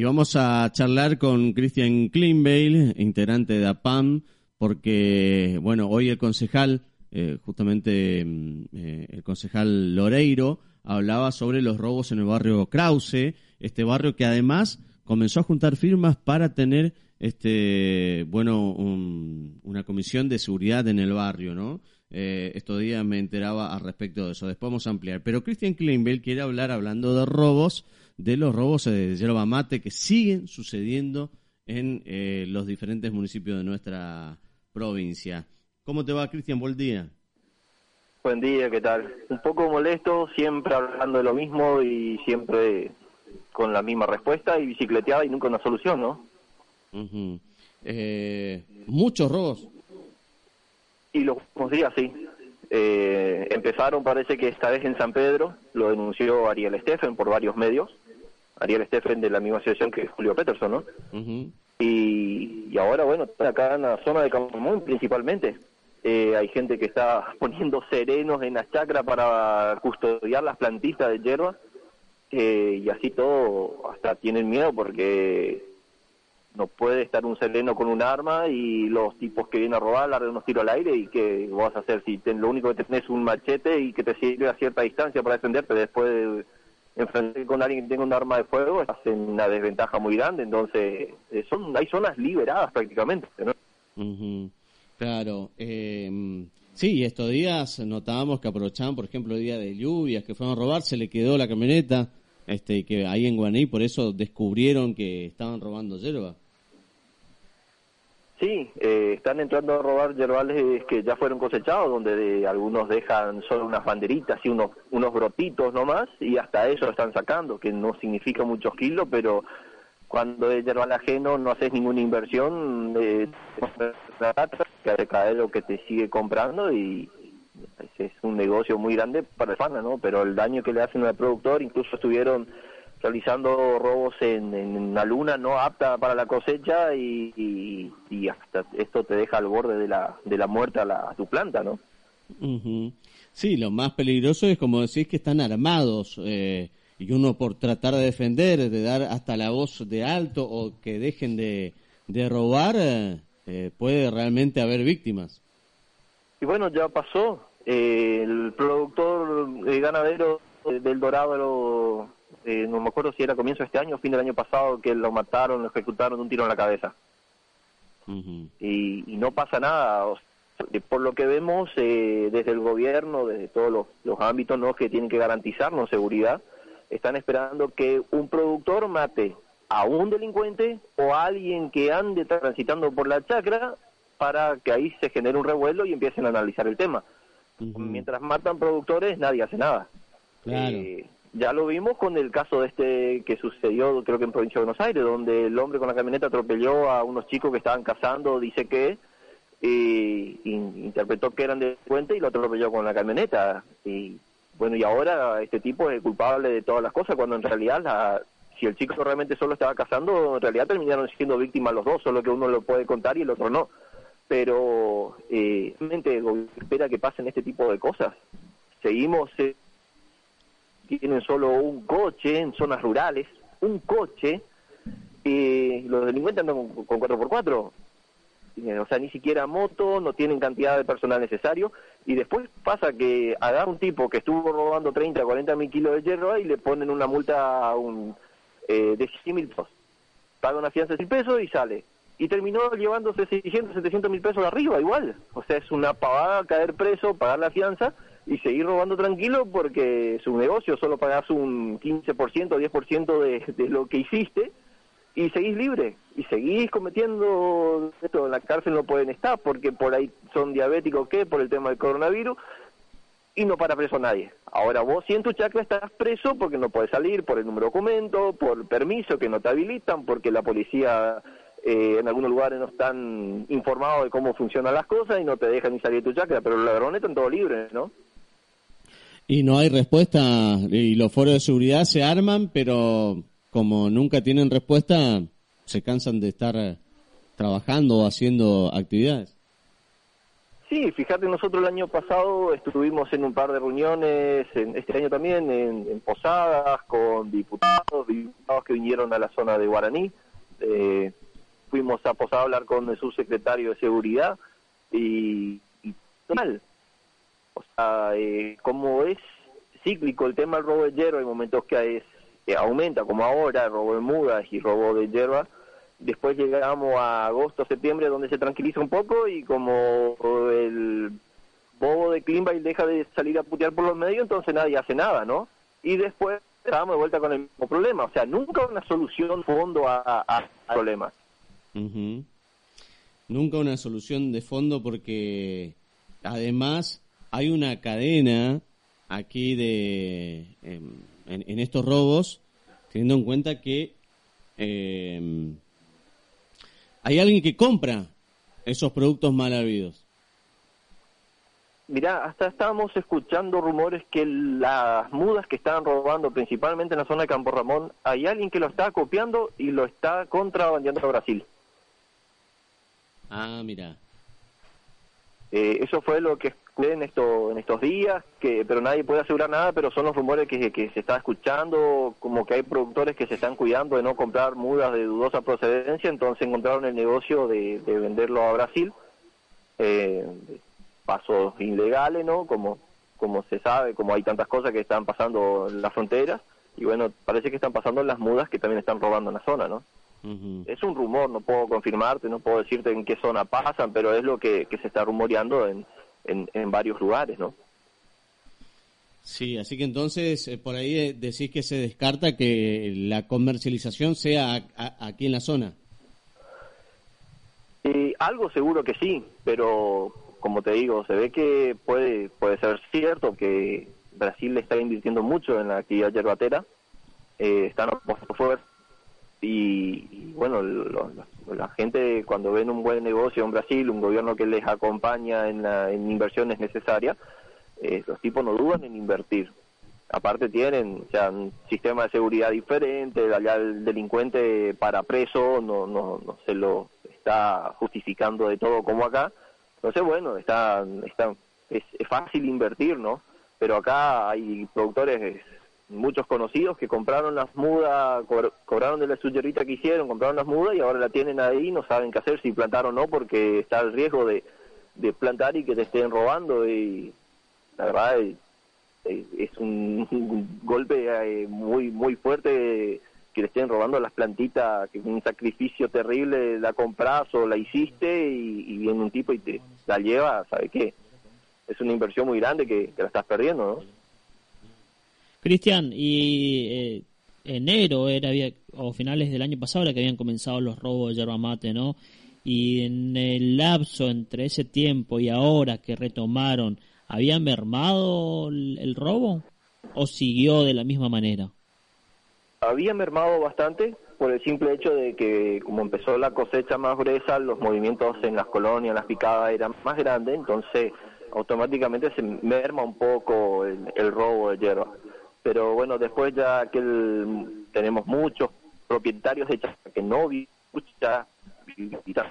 Y vamos a charlar con Christian Kleinbeil, integrante de APAM, porque, bueno, hoy el concejal, eh, justamente mm, eh, el concejal Loreiro, hablaba sobre los robos en el barrio Krause, este barrio que además comenzó a juntar firmas para tener este bueno una comisión de seguridad en el barrio, ¿no? Eh, estos días me enteraba al respecto de eso. Después vamos a ampliar. Pero Christian Kleinbell quiere hablar, hablando de robos, de los robos de yerba mate que siguen sucediendo en eh, los diferentes municipios de nuestra provincia. ¿Cómo te va, Cristian? Buen día. Buen día, ¿qué tal? Un poco molesto, siempre hablando de lo mismo y siempre con la misma respuesta y bicicleteada y nunca una solución, ¿no? Eh, Muchos robos. Y los últimos días, sí. Eh, empezaron, parece que esta vez en San Pedro, lo denunció Ariel Steffen por varios medios. Ariel Steffen de la misma asociación que Julio Peterson, ¿no? y, y, ahora, bueno, acá en la zona de Campo principalmente. Eh, hay gente que está poniendo serenos en las chacras para custodiar las plantitas de hierba. Eh, y así todo, hasta tienen miedo porque no puede estar un sereno con un arma y los tipos que vienen a robar largan unos tiros al aire y que vas a hacer si lo único que tenés es un machete y que te sirve a cierta distancia para defenderte. Después de enfrentar con alguien que tenga un arma de fuego estás en una desventaja muy grande. Entonces eh, son hay zonas liberadas prácticamente claro eh, sí estos días notábamos que aprovechaban por ejemplo el día de lluvias que fueron a robar se le quedó la camioneta este, que ahí en Guaní por eso descubrieron que estaban robando hierba. Sí, eh, están entrando a robar yerbales que ya fueron cosechados, donde algunos dejan solo unas banderitas y unos, unos brotitos nomás, y hasta eso lo están sacando, que no significa muchos kilos, pero cuando es yerbal ajeno no haces ninguna inversión, eh, que caer lo que te sigue comprando y, es un negocio muy grande para el FANA, ¿no? Pero el daño que le hacen al productor, incluso estuvieron realizando robos en, en una luna no apta para la cosecha y, y, hasta esto te deja al borde de la, de la muerte a, la, tu planta, ¿no? Sí, lo más peligroso es como decís que están armados eh, y uno por tratar de defender, de dar hasta la voz de alto o que dejen de, de robar, eh, puede realmente haber víctimas. Y bueno, ya pasó, eh, el productor eh, ganadero del Dorado, eh, no me acuerdo si era comienzo de este año o fin del año pasado, que lo mataron, lo ejecutaron un tiro en la cabeza. y, no pasa nada. por lo que vemos desde el gobierno, desde todos los, ámbitos ¿no? que tienen que garantizarnos seguridad, están esperando que un productor mate a un delincuente o a alguien que ande transitando por la chacra para que ahí se genere un revuelo y empiecen a analizar el tema. Mientras matan productores, nadie hace nada. Eh, ya lo vimos con el caso de este que sucedió, creo que en Provincia de Buenos Aires, donde el hombre con la camioneta atropelló a unos chicos que estaban cazando, dice que, y, interpretó que eran delincuentes y lo atropelló con la camioneta. Y bueno, y ahora este tipo es culpable de todas las cosas, cuando en realidad la, si el chico realmente solo estaba cazando, en realidad terminaron siendo víctimas los dos, solo que uno lo puede contar y el otro no pero eh, realmente espera que pasen este tipo de cosas. Seguimos, eh, tienen solo un coche en zonas rurales, un coche, y los delincuentes andan con, con 4x4, eh, o sea, ni siquiera moto, no tienen cantidad de personal necesario, y después pasa que agarra un tipo que estuvo robando 30, 40 mil kilos de hierro y le ponen una multa un, eh, de 100 mil pesos. Paga una fianza de 100 pesos y sale y terminó llevándose 600, 700 mil pesos arriba igual. O sea, es una pavada caer preso, pagar la fianza y seguir robando tranquilo porque es un negocio, solo pagas un 15%, 10% de, de lo que hiciste y seguís libre y seguís cometiendo esto en la cárcel no pueden estar porque por ahí son diabéticos qué por el tema del coronavirus y no para preso nadie. Ahora vos si en tu chacra estás preso porque no puedes salir por el número de documento, por permiso que no te habilitan, porque la policía eh, en algunos lugares no están informados de cómo funcionan las cosas y no te dejan ni salir de tu chacra, pero los ladrones están todos libres, ¿no? Y no hay respuesta, y los foros de seguridad se arman, pero como nunca tienen respuesta, se cansan de estar trabajando o haciendo actividades. Sí, fíjate, nosotros el año pasado estuvimos en un par de reuniones, en, este año también, en, posadas, con diputados, diputados que vinieron a la zona de Guaraní. Eh, fuimos a Posada a hablar con el subsecretario de Seguridad y, y. O sea, eh, como es cíclico el tema del robo de hierba, hay momentos que, es, aumenta, como ahora, el robo de mudas y robo de hierba, Después llegamos a agosto, septiembre, donde se tranquiliza un poco y como el bobo de Klimbay deja de salir a putear por los medios, entonces nadie hace nada, ¿no? Y después estábamos de vuelta con el mismo problema. O sea, nunca una solución fondo a, problemas. Nunca una solución de fondo porque además hay una cadena aquí de em, en, estos robos, teniendo en cuenta que eh, hay alguien que compra esos productos mal habidos. Mirá, hasta estábamos escuchando rumores que las mudas que estaban robando, principalmente en la zona de Campo Ramón, hay alguien que lo está copiando y lo está contrabandeando a Brasil. Ah, mira. Eh, eso fue lo que en, esto, en estos días, que pero nadie puede asegurar nada, pero son los rumores que, que se está escuchando, como que hay productores que se están cuidando de no comprar mudas de dudosa procedencia, entonces encontraron el negocio de, venderlo a Brasil, eh, pasos ilegales, ¿no? Como, como se sabe, como hay tantas cosas que están pasando en las fronteras, y bueno, parece que están pasando las mudas que también están robando en la zona, ¿no? Es un rumor, no puedo confirmarte, no puedo decirte en qué zona pasan, pero es lo que, que se está rumoreando en, en, varios lugares, ¿no? Sí, así que entonces eh, por ahí eh, decís que se descarta que la comercialización sea aquí en la zona. Eh, algo seguro que sí, pero como te digo, se ve que puede puede ser cierto que Brasil le está invirtiendo mucho en la actividad yerbatera, eh, están y, bueno, la gente cuando ven un buen negocio en Brasil, un gobierno que les acompaña en, la, en inversiones necesarias, eh, los tipos no dudan en invertir. Aparte tienen un sistema de seguridad diferente, allá el delincuente para preso no, no, no se lo está justificando de todo como acá. Entonces, bueno, está, está es, es fácil invertir, ¿no? Pero acá hay productores muchos conocidos que compraron las mudas, cobraron de la suyerita que hicieron, compraron las mudas y ahora la tienen ahí, no saben qué hacer, si plantar o no, porque está el riesgo de, de plantar y que te estén robando y la verdad es, un, golpe eh, muy muy fuerte que le estén robando las plantitas, que es un sacrificio terrible, la compras o la hiciste y, viene un tipo y te la lleva, ¿sabe qué? Es una inversión muy grande que, que la estás perdiendo, ¿no? Cristian, y eh, enero era o finales del año pasado era que habían comenzado los robos de yerba mate, ¿no? Y en el lapso entre ese tiempo y ahora que retomaron, ¿había mermado el, robo o siguió de la misma manera? Había mermado bastante por el simple hecho de que como empezó la cosecha más gruesa, los movimientos en las colonias, las picadas eran más grandes, entonces automáticamente se merma un poco el robo de hierba pero bueno, después ya que tenemos muchos propietarios de chacra que no mucha y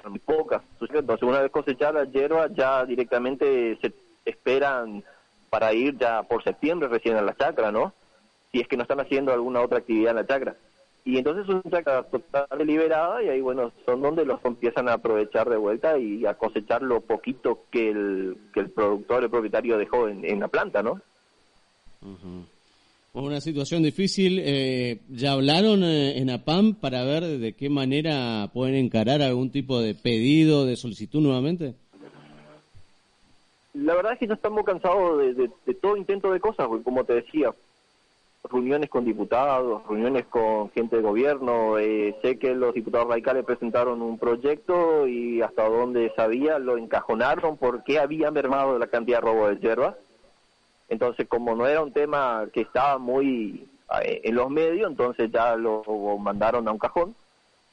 muy pocas, entonces una vez cosechada la hierba ya directamente se esperan para ir ya por septiembre recién a la chacra, ¿no? Si es que no están haciendo alguna otra actividad en la chacra. Y entonces es una chacra totalmente liberada y ahí, bueno, son donde los empiezan a aprovechar de vuelta y a cosechar lo poquito que el, que el productor, el propietario dejó en, la planta, ¿no? Una situación difícil. Eh, ¿Ya hablaron eh, en APAM para ver de qué manera pueden encarar algún tipo de pedido, de solicitud nuevamente? La verdad es que ya estamos cansados de, todo intento de cosas, como te decía, reuniones con diputados, reuniones con gente de gobierno. Eh, sé que los diputados radicales presentaron un proyecto y hasta donde sabía lo encajonaron porque había mermado la cantidad de robo de hierba entonces, como no era un tema que estaba muy eh, en los medios, entonces ya lo mandaron a un cajón.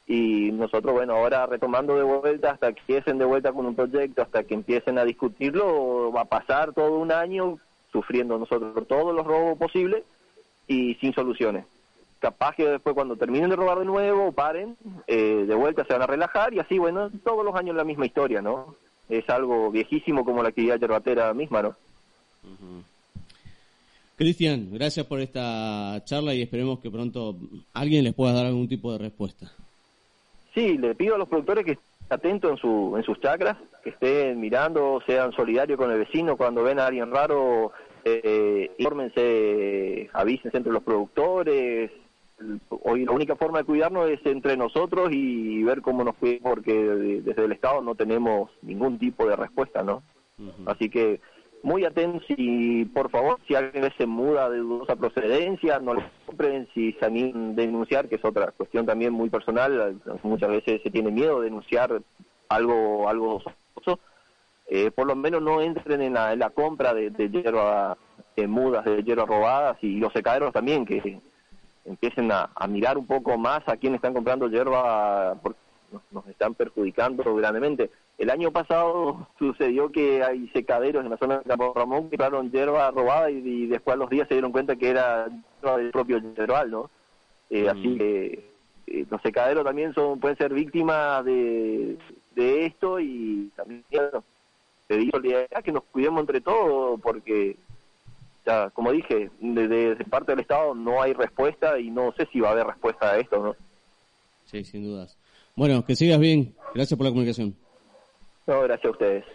Y nosotros, bueno, ahora retomando de vuelta, hasta que empiecen de vuelta con un proyecto, hasta que empiecen a discutirlo, va a pasar todo un año sufriendo nosotros todos los robos posibles y sin soluciones. Capaz que después cuando terminen de robar de nuevo, paren, eh, de vuelta se van a relajar y así, bueno, todos los años la misma historia, ¿no? es algo viejísimo como la actividad yerbatera misma, ¿no? Cristian, gracias por esta charla y esperemos que pronto alguien les pueda dar algún tipo de respuesta. Sí, le pido a los productores que estén atentos en, su, en sus chacras, que estén mirando, sean solidarios con el vecino cuando ven a alguien raro, eh, infórmense, avísense entre los productores. Hoy la única forma de cuidarnos es entre nosotros y ver cómo nos cuidamos, porque desde el Estado no tenemos ningún tipo de respuesta, ¿no? Así que muy atentos y por favor, si alguien se muda de dudosa procedencia, no lo compren, si se animan a denunciar, que es otra cuestión también muy personal, muchas veces se tiene miedo de denunciar algo algo sospechoso, eh, por lo menos no entren en la, compra de, de hierba, de mudas, de hierba robadas y los secaderos también, que empiecen a, mirar un poco más a quién están comprando hierba, nos están perjudicando grandemente. El año pasado sucedió que hay secaderos en la zona de Campo Ramón que compraron hierba robada y, después a los días se dieron cuenta que era del propio yerbal, ¿no? Eh, así mm. que eh, los secaderos también son pueden ser víctimas de, de esto y también te digo que nos cuidemos entre todos porque ya, como dije, desde de parte del Estado no hay respuesta y no sé si va a haber respuesta a esto, ¿no? Sí, sin dudas. Bueno, que sigas bien. Gracias por la comunicación. No, gracias a ustedes.